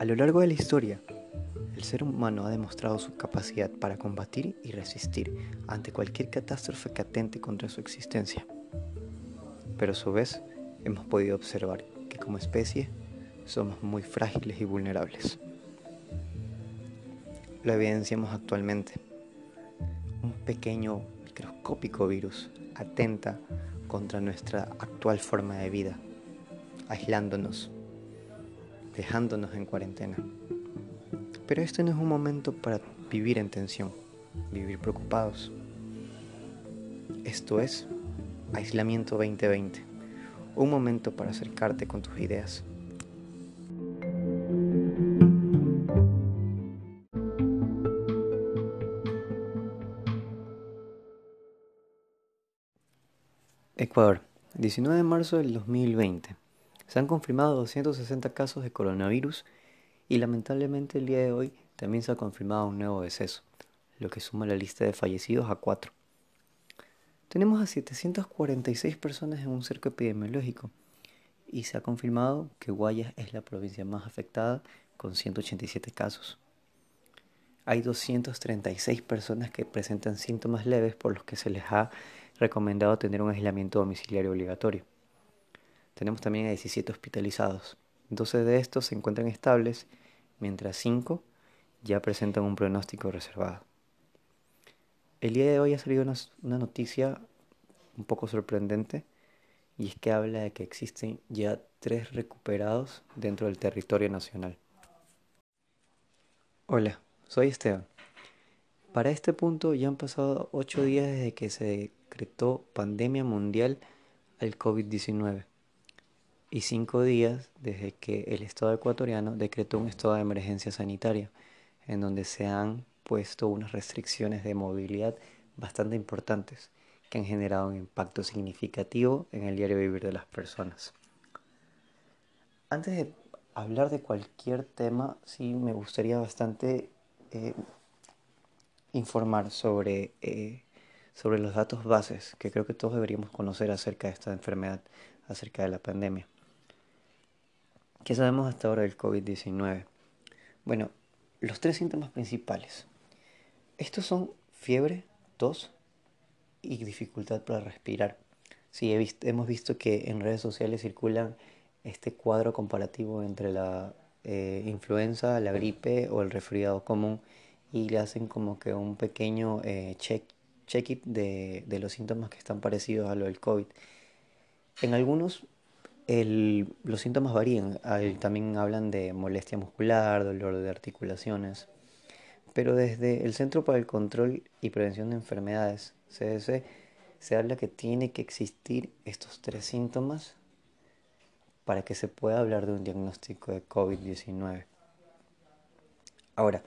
A lo largo de la historia, el ser humano ha demostrado su capacidad para combatir y resistir ante cualquier catástrofe que atente contra su existencia. Pero a su vez, hemos podido observar que como especie somos muy frágiles y vulnerables. Lo evidenciamos actualmente. Un pequeño microscópico virus atenta contra nuestra actual forma de vida, aislándonos, dejándonos en cuarentena. Pero este no es un momento para vivir en tensión, vivir preocupados. Esto es Aislamiento 2020, un momento para acercarte con tus ideas. Ecuador, 19 de marzo del 2020. Se han confirmado 260 casos de coronavirus y lamentablemente el día de hoy también se ha confirmado un nuevo deceso, lo que suma la lista de fallecidos a 4. Tenemos a 746 personas en un cerco epidemiológico y se ha confirmado que Guayas es la provincia más afectada con 187 casos. Hay 236 personas que presentan síntomas leves por los que se les ha recomendado tener un aislamiento domiciliario obligatorio. Tenemos también a 17 hospitalizados. 12 de estos se encuentran estables, mientras 5 ya presentan un pronóstico reservado. El día de hoy ha salido una, noticia un poco sorprendente y es que habla de que existen ya tres recuperados dentro del territorio nacional. Hola, soy Esteban. Para este punto ya han pasado ocho días desde que se decretó pandemia mundial al COVID-19 y cinco días desde que el Estado ecuatoriano decretó un estado de emergencia sanitaria, en donde se han puesto unas restricciones de movilidad bastante importantes que han generado un impacto significativo en el diario vivir de las personas. Antes de hablar de cualquier tema, sí me gustaría bastante eh, informar sobre, eh, sobre los datos bases que creo que todos deberíamos conocer acerca de esta enfermedad, acerca de la pandemia. ¿Qué sabemos hasta ahora del COVID-19? Bueno, los tres síntomas principales. Estos son fiebre, tos y dificultad para respirar. Sí, hemos visto que en redes sociales circulan este cuadro comparativo entre la eh, influenza, la gripe o el resfriado común y le hacen como que un pequeño eh, check, check de, de, los síntomas que están parecidos a lo del COVID. En algunos el, los síntomas varían, también hablan de molestia muscular, dolor de articulaciones, pero desde el Centro para el Control y Prevención de Enfermedades, CDC, se habla que tiene que existir estos tres síntomas para que se pueda hablar de un diagnóstico de COVID-19. Ahora,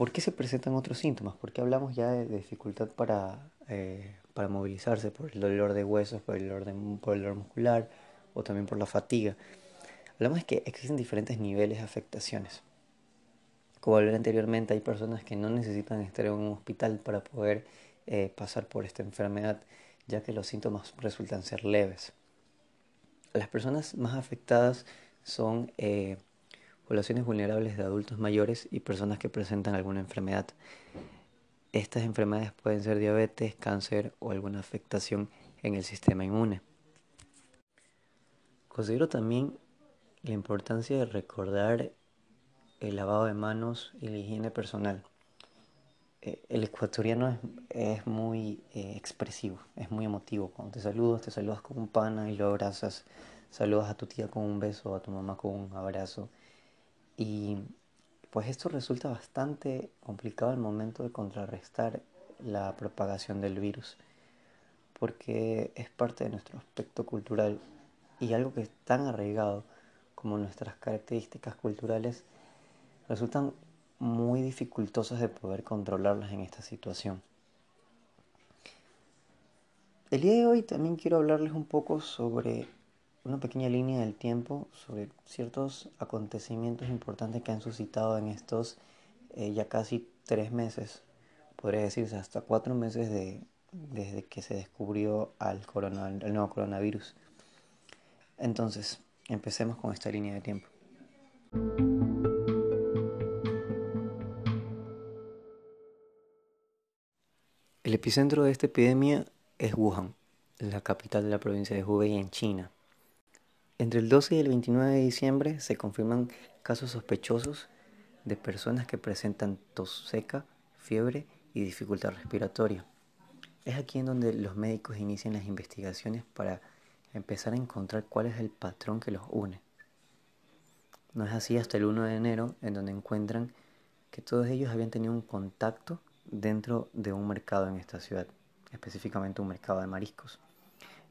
¿Por qué se presentan otros síntomas? Porque hablamos ya de, dificultad para, eh, para movilizarse por el dolor de huesos, por el dolor, de, por el dolor muscular o también por la fatiga. Hablamos de que existen diferentes niveles de afectaciones. Como hablé anteriormente, hay personas que no necesitan estar en un hospital para poder eh, pasar por esta enfermedad, ya que los síntomas resultan ser leves. Las personas más afectadas son eh, poblaciones vulnerables de adultos mayores y personas que presentan alguna enfermedad. Estas enfermedades pueden ser diabetes, cáncer o alguna afectación en el sistema inmune. Considero también la importancia de recordar el lavado de manos y la higiene personal. Eh, el ecuatoriano es, muy eh, expresivo, es muy emotivo. Cuando te saludas, te saludas con un pana y lo abrazas. Saludas a tu tía con un beso, a tu mamá con un abrazo. Y pues esto resulta bastante complicado al momento de contrarrestar la propagación del virus, porque es parte de nuestro aspecto cultural y algo que es tan arraigado como nuestras características culturales resultan muy dificultosas de poder controlarlas en esta situación. El día de hoy también quiero hablarles un poco sobre una pequeña línea del tiempo sobre ciertos acontecimientos importantes que han suscitado en estos eh, ya casi tres meses, podría decirse hasta cuatro meses de, desde que se descubrió al corona, el nuevo coronavirus. Entonces, empecemos con esta línea de tiempo. El epicentro de esta epidemia es Wuhan, la capital de la provincia de Hubei en China. Entre el 12 y el 29 de diciembre se confirman casos sospechosos de personas que presentan tos seca, fiebre y dificultad respiratoria. Es aquí en donde los médicos inician las investigaciones para empezar a encontrar cuál es el patrón que los une. No es así hasta el 1 de enero en donde encuentran que todos ellos habían tenido un contacto dentro de un mercado en esta ciudad, específicamente un mercado de mariscos.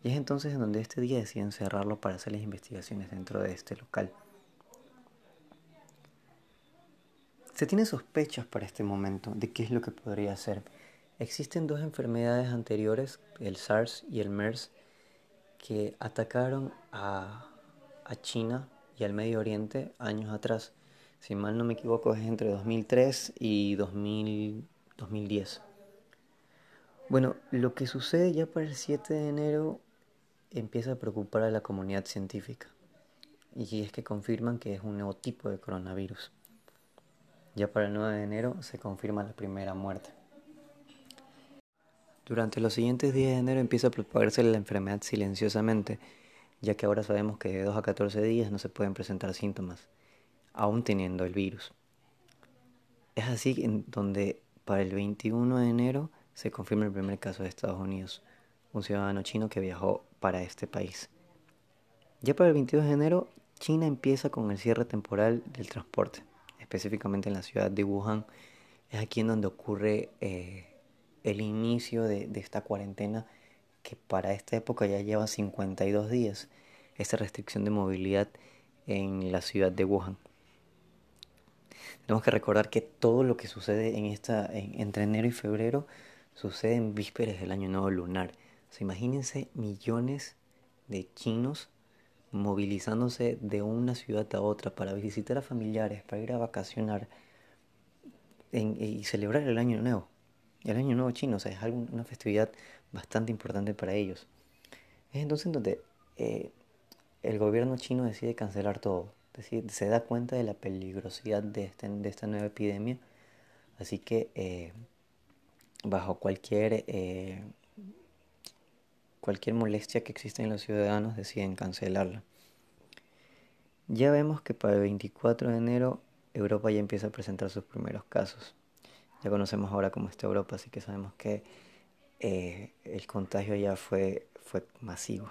Y es entonces en donde este día deciden cerrarlo para hacer las investigaciones dentro de este local. Se tiene sospechas para este momento de qué es lo que podría ser. Existen dos enfermedades anteriores, el SARS y el MERS, que atacaron a, China y al Medio Oriente años atrás. Si mal no me equivoco es entre 2003 y 2010. Bueno, lo que sucede ya para el 7 de enero empieza a preocupar a la comunidad científica. Y es que confirman que es un nuevo tipo de coronavirus. Ya para el 9 de enero se confirma la primera muerte. Durante los siguientes días de enero empieza a propagarse la enfermedad silenciosamente, ya que ahora sabemos que de 2 a 14 días no se pueden presentar síntomas, aún teniendo el virus. Es así en donde para el 21 de enero se confirma el primer caso de Estados Unidos, un ciudadano chino que viajó para este país. Ya para el 22 de enero, China empieza con el cierre temporal del transporte específicamente en la ciudad de Wuhan, es aquí en donde ocurre eh, el inicio de, esta cuarentena que para esta época ya lleva 52 días, esta restricción de movilidad en la ciudad de Wuhan. Tenemos que recordar que todo lo que sucede en esta, entre enero y febrero sucede en vísperas del año nuevo lunar. imagínense millones de chinos movilizándose de una ciudad a otra para visitar a familiares, para ir a vacacionar y celebrar el Año Nuevo. El Año Nuevo chino, o sea, es una festividad bastante importante para ellos. Es entonces donde eh, el gobierno chino decide cancelar todo. Se da cuenta de la peligrosidad de, este, de esta nueva epidemia. Así que eh, bajo cualquier eh, cualquier molestia que existe en los ciudadanos deciden cancelarla. Ya vemos que para el 24 de enero Europa ya empieza a presentar sus primeros casos. Ya conocemos ahora cómo está Europa, así que sabemos que eh, el contagio ya fue, fue masivo.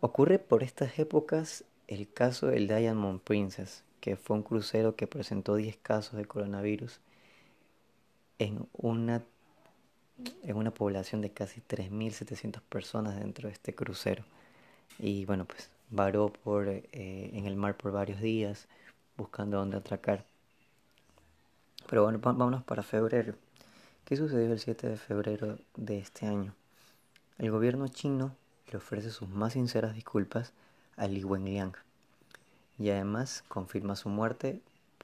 Ocurre por estas épocas el caso del Diamond Princess, que fue un crucero que presentó 10 casos de coronavirus en una en una población de casi 3.700 personas dentro de este crucero. Y bueno, pues varó por, eh, en el mar por varios días buscando dónde atracar. Pero bueno, vámonos para febrero. ¿Qué sucedió el 7 de febrero de este año? El gobierno chino le ofrece sus más sinceras disculpas a Li Wenliang y además confirma su muerte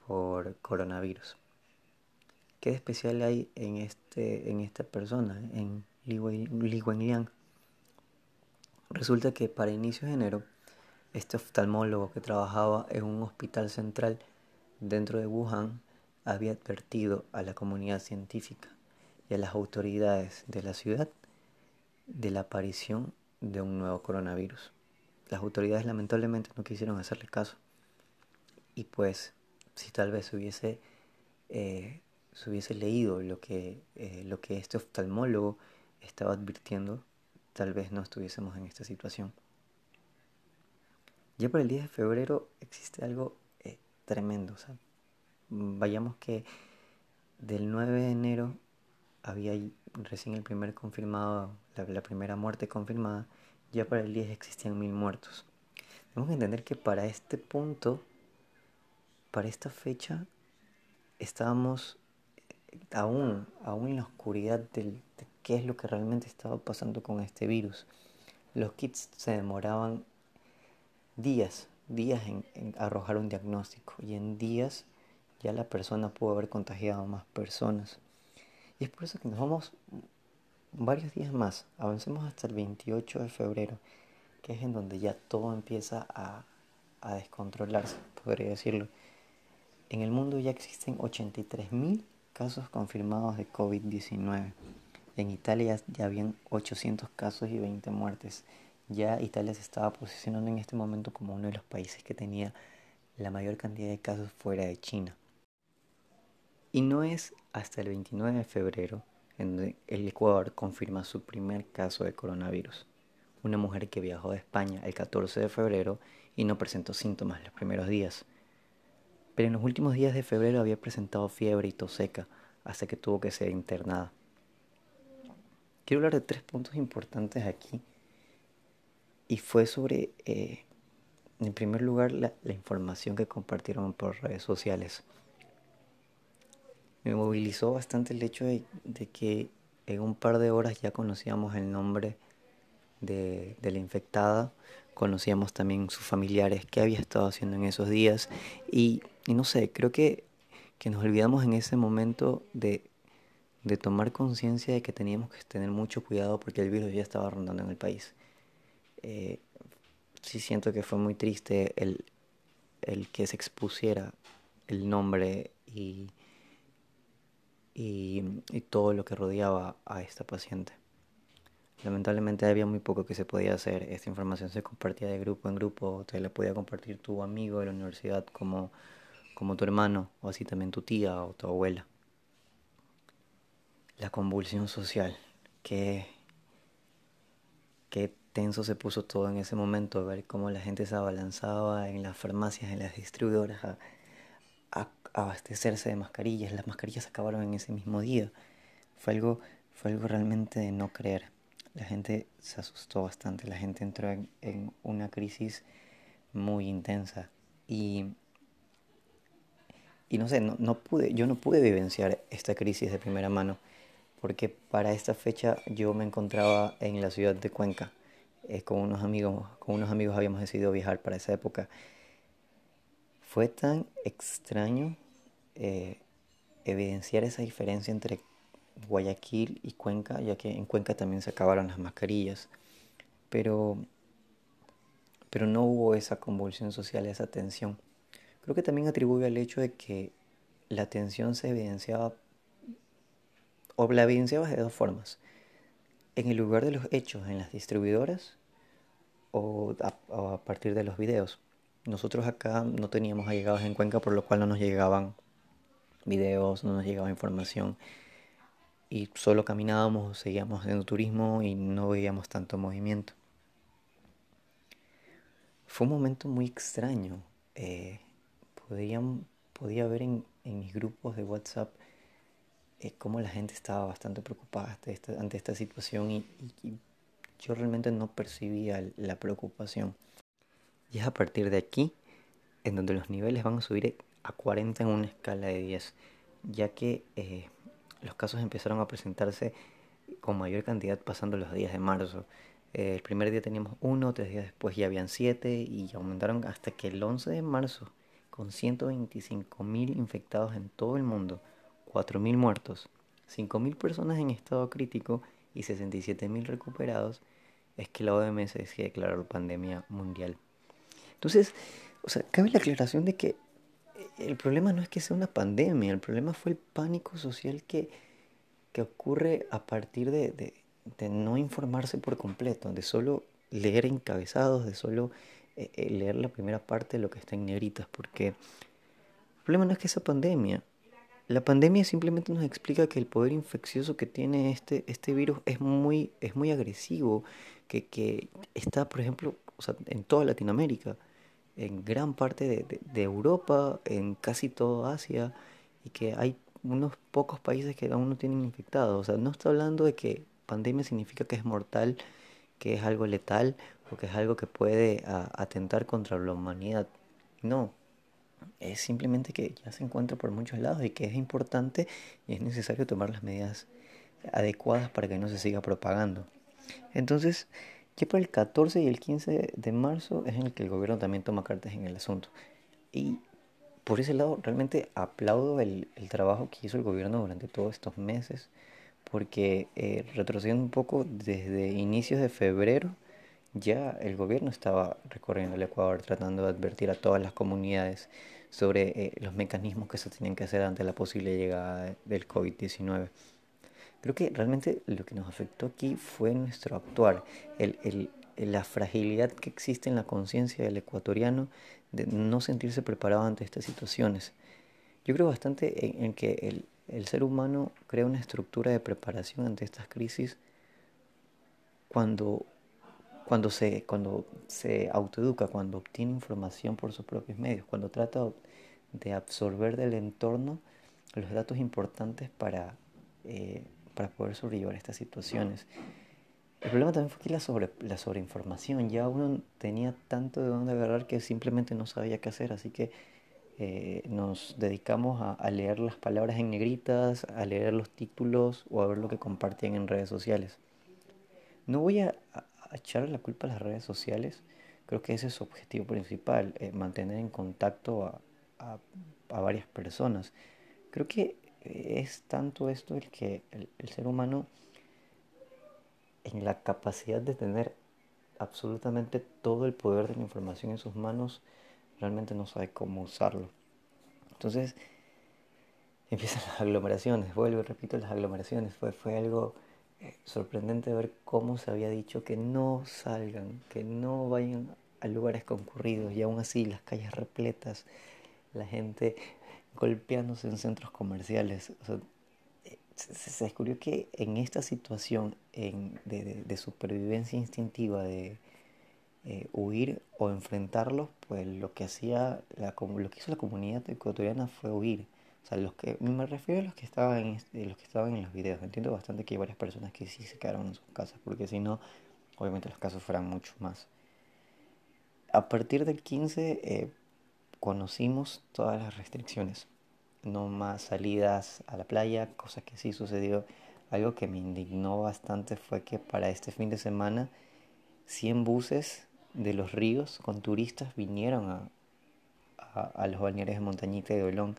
por coronavirus. ¿Qué especial hay en, este, en esta persona, en Li, Wenliang? Resulta que para inicios de enero, este oftalmólogo que trabajaba en un hospital central dentro de Wuhan había advertido a la comunidad científica y a las autoridades de la ciudad de la aparición de un nuevo coronavirus. Las autoridades lamentablemente no quisieron hacerle caso. Y pues, si tal vez hubiese eh, se hubiese leído lo que, eh, lo que este oftalmólogo estaba advirtiendo, tal vez no estuviésemos en esta situación. Ya para el 10 de febrero existe algo eh, tremendo. Vayamos que del 9 de enero había recién el primer confirmado, la, la, primera muerte confirmada, ya para el 10 existían mil muertos. Tenemos que entender que para este punto, para esta fecha, estábamos aún, aún en la oscuridad de qué es lo que realmente estaba pasando con este virus. Los kits se demoraban días, días en, arrojar un diagnóstico y en días ya la persona pudo haber contagiado a más personas. Y es por eso que nos vamos varios días más, avancemos hasta el 28 de febrero, que es en donde ya todo empieza a, a descontrolarse, podría decirlo. En el mundo ya existen 83.000 casos confirmados de COVID-19. En Italia ya habían 800 casos y 20 muertes. Ya Italia se estaba posicionando en este momento como uno de los países que tenía la mayor cantidad de casos fuera de China. Y no es hasta el 29 de febrero en donde el Ecuador confirma su primer caso de coronavirus. Una mujer que viajó de España el 14 de febrero y no presentó síntomas los primeros días. Pero en los últimos días de febrero había presentado fiebre y tos seca hasta que tuvo que ser internada. Quiero hablar de tres puntos importantes aquí y fue sobre, eh, en primer lugar, la, información que compartieron por redes sociales. Me movilizó bastante el hecho de, que en un par de horas ya conocíamos el nombre de, la infectada, conocíamos también sus familiares, qué había estado haciendo en esos días y, no sé, creo que, que, nos olvidamos en ese momento de, de tomar conciencia de que teníamos que tener mucho cuidado porque el virus ya estaba rondando en el país. Eh, sí siento que fue muy triste el, el que se expusiera el nombre y, y, todo lo que rodeaba a esta paciente. Lamentablemente había muy poco que se podía hacer. Esta información se compartía de grupo en grupo. Te la podía compartir tu amigo de la universidad como, como tu hermano o así también tu tía o tu abuela. La convulsión social. que qué tenso se puso todo en ese momento, ver cómo la gente se abalanzaba en las farmacias, en las distribuidoras abastecerse de mascarillas. Las mascarillas acabaron en ese mismo día. Fue algo, fue algo realmente de no creer. La gente se asustó bastante, la gente entró en, una crisis muy intensa y, y no sé, no, no pude, yo no pude vivenciar esta crisis de primera mano porque para esta fecha yo me encontraba en la ciudad de Cuenca eh, con unos amigos, con unos amigos habíamos decidido viajar para esa época. Fue tan extraño eh, evidenciar esa diferencia entre Guayaquil y Cuenca, ya que en Cuenca también se acabaron las mascarillas, pero, pero no hubo esa convulsión social, esa tensión. Creo que también atribuye al hecho de que la tensión se evidenciaba, o la evidenciaba de dos formas. En el lugar de los hechos, en las distribuidoras, o a, partir de los videos. Nosotros acá no teníamos allegados en Cuenca, por lo cual no nos llegaban videos, no nos llegaba información y solo caminábamos, seguíamos haciendo turismo y no veíamos tanto movimiento. Fue un momento muy extraño. Eh, podía ver en, mis grupos de WhatsApp eh, cómo la gente estaba bastante preocupada ante esta, situación y yo realmente no percibía la preocupación. Y es a partir de aquí en donde los niveles van a subir a 40 en una escala de 10, ya que eh, los casos empezaron a presentarse con mayor cantidad pasando los días de marzo. Eh, el primer día teníamos uno, tres días después ya habían siete y aumentaron hasta que el 11 de marzo, con 125 mil infectados en todo el mundo, 4 mil muertos, 5 mil personas en estado crítico y 67.000 recuperados, es que la OMS decide declarar pandemia mundial. Entonces, o sea, cabe la aclaración de que el problema no es que sea una pandemia, el problema fue el pánico social que, que ocurre a partir de, de, no informarse por completo, de solo leer encabezados, de solo eh, eh, leer la primera parte de lo que está en negritas, porque el problema no es que sea pandemia, la pandemia simplemente nos explica que el poder infeccioso que tiene este, este virus es muy, es muy agresivo, que, que está, por ejemplo, o sea, en toda Latinoamérica, en gran parte de, de, Europa, en casi toda Asia, y que hay unos pocos países que aún no tienen infectado. O sea, no está hablando de que pandemia significa que es mortal, que es algo letal o que es algo que puede atentar contra la humanidad. No, es simplemente que ya se encuentra por muchos lados y que es importante y es necesario tomar las medidas adecuadas para que no se siga propagando. Entonces, ya para el 14 y el 15 de marzo es en el que el gobierno también toma cartas en el asunto. Y por ese lado, realmente aplaudo el, trabajo que hizo el gobierno durante todos estos meses, porque eh, retrocediendo un poco, desde inicios de febrero, ya el gobierno estaba recorriendo el Ecuador tratando de advertir a todas las comunidades sobre eh, los mecanismos que se tenían que hacer ante la posible llegada del COVID-19. Creo que realmente lo que nos afectó aquí fue nuestro actuar, el, la fragilidad que existe en la conciencia del ecuatoriano de no sentirse preparado ante estas situaciones. Yo creo bastante en, que el, el, ser humano crea una estructura de preparación ante estas crisis cuando, cuando, se, cuando se autoeduca, cuando obtiene información por sus propios medios, cuando trata de absorber del entorno los datos importantes para, eh, para poder sobrellevar estas situaciones. El problema también fue que la, sobre, la sobreinformación, ya uno tenía tanto de dónde agarrar que simplemente no sabía qué hacer, así que eh, nos dedicamos a, leer las palabras en negritas, a leer los títulos o a ver lo que compartían en redes sociales. No voy a, echar la culpa a las redes sociales, creo que ese es su objetivo principal, eh, mantener en contacto a, a, varias personas. Creo que es tanto esto el que el, ser humano en la capacidad de tener absolutamente todo el poder de la información en sus manos, realmente no sabe cómo usarlo. Entonces empiezan las aglomeraciones, vuelvo y repito las aglomeraciones, fue, fue algo eh, sorprendente ver cómo se había dicho que no salgan, que no vayan a lugares concurridos y aún así las calles repletas, la gente golpeándose en centros comerciales. Eh, se, descubrió que en esta situación de, supervivencia instintiva, de eh, huir o enfrentarlos, pues lo que hacía lo que hizo la comunidad ecuatoriana fue huir. O sea, los que me refiero a los que estaban en, los que estaban en los videos. Entiendo bastante que hay varias personas que sí se quedaron en sus casas, porque si no, obviamente los casos fueran mucho más. A partir del 15 conocimos todas las restricciones. No más salidas a la playa, cosa que sí sucedió. Algo que me indignó bastante fue que para este fin de semana 100 buses de los ríos con turistas vinieron a, a, los balnearios de Montañita y de Olón.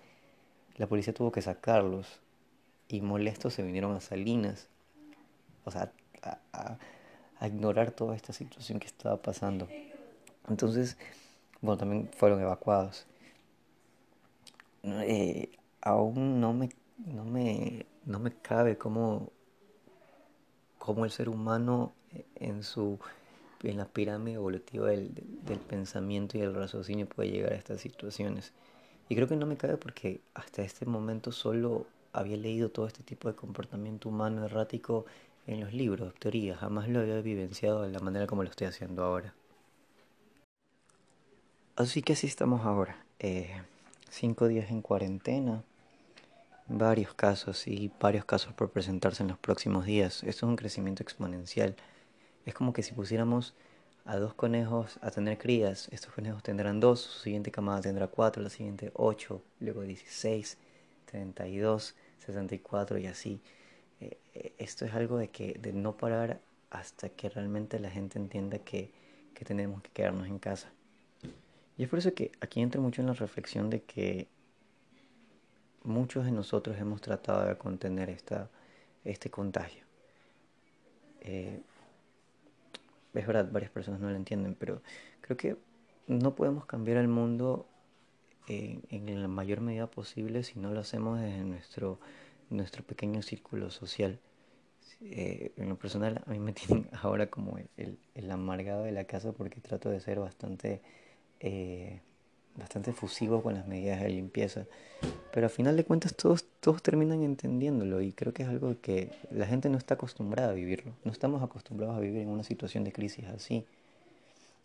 La policía tuvo que sacarlos y molestos se vinieron a Salinas. O sea, a, a ignorar toda esta situación que estaba pasando. Entonces, bueno, también fueron evacuados. Eh, aún no me, no me, no me cabe cómo, cómo el ser humano en su en la pirámide evolutiva del, del, pensamiento y del raciocinio puede llegar a estas situaciones. Y creo que no me cabe porque hasta este momento solo había leído todo este tipo de comportamiento humano errático en los libros, teorías, jamás lo había vivenciado de la manera como lo estoy haciendo ahora. Así que así estamos ahora. Eh, cinco días en cuarentena. Varios casos y varios casos por presentarse en los próximos días. Esto es un crecimiento exponencial. Es como que si pusiéramos a dos conejos a tener crías, estos conejos tendrán dos, su siguiente camada tendrá cuatro, la siguiente ocho, luego dieciséis, treinta y dos, sesenta y cuatro y así. Eh, eh, esto es algo de que de no parar hasta que realmente la gente entienda que, que tenemos que quedarnos en casa. Y es por eso que aquí entra mucho en la reflexión de que muchos de nosotros hemos tratado de contener esta, este contagio. Eh, es verdad, varias personas no lo entienden, pero creo que no podemos cambiar el mundo en, en la mayor medida posible si no lo hacemos desde nuestro, nuestro pequeño círculo social. Eh, en lo personal, a mí me tienen ahora como el, el amargado de la casa porque trato de ser bastante eh, bastante efusivo con las medidas de limpieza. Pero al final de cuentas todos, todos terminan entendiéndolo y creo que es algo que la gente no está acostumbrada a vivirlo. No estamos acostumbrados a vivir en una situación de crisis así.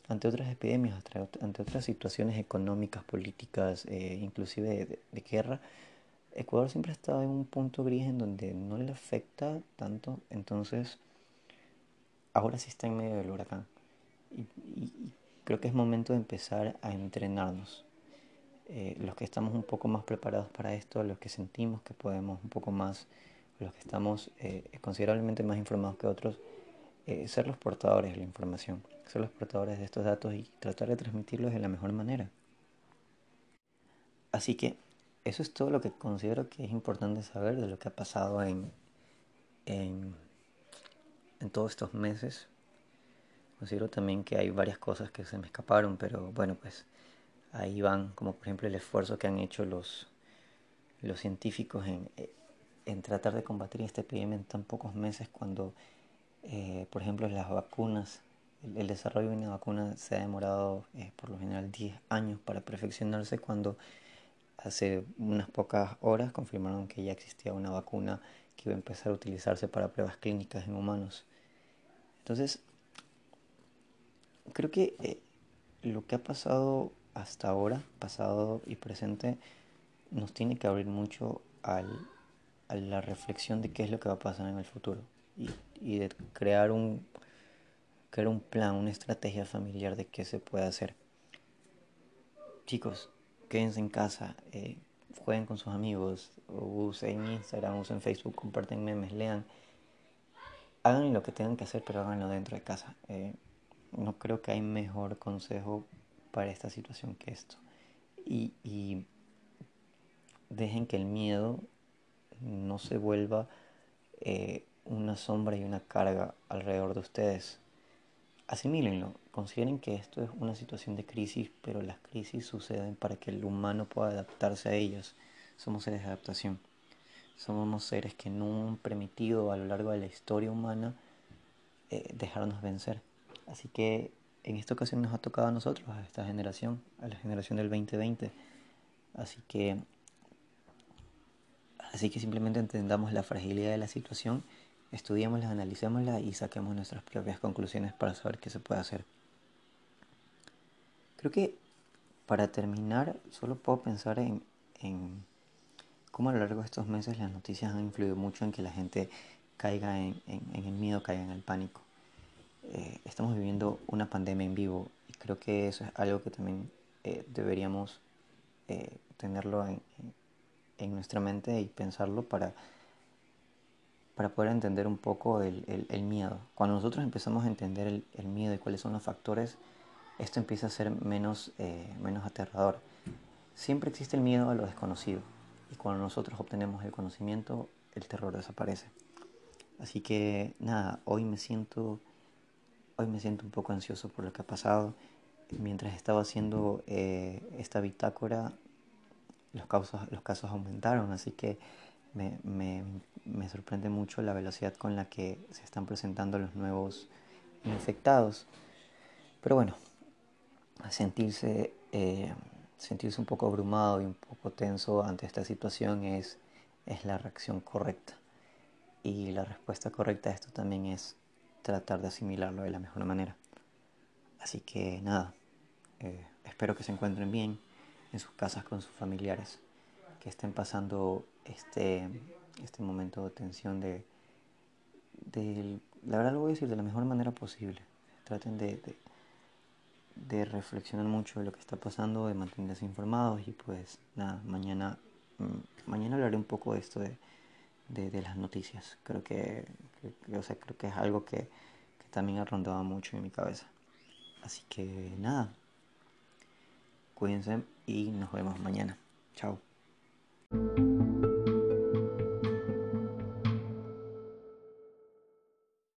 Ante otras epidemias, ante otras situaciones económicas, políticas, eh, inclusive de, de, guerra, Ecuador siempre ha estado en un punto gris en donde no le afecta tanto. Entonces, ahora sí está en medio del huracán. Y, y, creo que es momento de empezar a entrenarnos. Eh, los que estamos un poco más preparados para esto, los que sentimos que podemos un poco más, los que estamos eh, considerablemente más informados que otros, eh, ser los portadores de la información, ser los portadores de estos datos y tratar de transmitirlos de la mejor manera. Así que eso es todo lo que considero que es importante saber de lo que ha pasado en, en, en todos estos meses Considero también que hay varias cosas que se me escaparon, pero bueno, pues ahí van, como por ejemplo el esfuerzo que han hecho los, los científicos en, en tratar de combatir esta epidemia en tan pocos meses cuando, eh, por ejemplo, las vacunas, el, desarrollo de una vacuna se ha demorado eh, por lo general 10 años para perfeccionarse cuando hace unas pocas horas confirmaron que ya existía una vacuna que iba a empezar a utilizarse para pruebas clínicas en humanos. Entonces, creo que eh, lo que ha pasado hasta ahora, pasado y presente, nos tiene que abrir mucho al, a la reflexión de qué es lo que va a pasar en el futuro y, y de crear un, crear un plan, una estrategia familiar de qué se puede hacer. Chicos, quédense en casa, eh, jueguen con sus amigos, usen Instagram, usen Facebook, comparten memes, lean. Hagan lo que tengan que hacer, pero háganlo dentro de casa. Eh, no creo que hay mejor consejo para esta situación que esto. Y, y dejen que el miedo no se vuelva eh, una sombra y una carga alrededor de ustedes. Asimílenlo, consideren que esto es una situación de crisis, pero las crisis suceden para que el humano pueda adaptarse a ellas. Somos seres de adaptación. Somos seres que no han permitido a lo largo de la historia humana eh, dejarnos vencer. Así que en esta ocasión nos ha tocado a nosotros, a esta generación, a la generación del 2020. Así que Así que simplemente entendamos la fragilidad de la situación, estudiémosla, analicémosla y saquemos nuestras propias conclusiones para saber qué se puede hacer. Creo que para terminar, solo puedo pensar en, cómo a lo largo de estos meses las noticias han influido mucho en que la gente caiga en, el miedo, caiga en el pánico. Eh, estamos viviendo una pandemia en vivo y creo que eso es algo que también eh, deberíamos eh, tenerlo en, en nuestra mente y pensarlo para, para poder entender un poco el, el, miedo. Cuando nosotros empezamos a entender el, el, miedo y cuáles son los factores, esto empieza a ser menos, eh, menos aterrador. Siempre existe el miedo a lo desconocido y cuando nosotros obtenemos el conocimiento, el terror desaparece. Así que nada, hoy me siento, hoy me siento un poco ansioso por lo que ha pasado. Mientras estaba haciendo eh, esta bitácora, los casos, los casos aumentaron, así que me, me, me, sorprende mucho la velocidad con la que se están presentando los nuevos infectados. Pero bueno, sentirse, eh, sentirse un poco abrumado y un poco tenso ante esta situación es, es la reacción correcta. Y la respuesta correcta a esto también es tratar de asimilarlo de la mejor manera. Así que nada, eh, espero que se encuentren bien en sus casas con sus familiares, que estén pasando este, este momento de tensión de, de, la verdad lo voy a decir de la mejor manera posible. Traten de, de, reflexionar mucho de lo que está pasando, de mantenerse informados y pues nada, mañana, mm, mañana hablaré un poco de esto de, de, las noticias. Creo que, o sea, creo que es algo que, que también ha rondado mucho en mi cabeza. Así que nada, Cuídense y nos vemos mañana. Chao.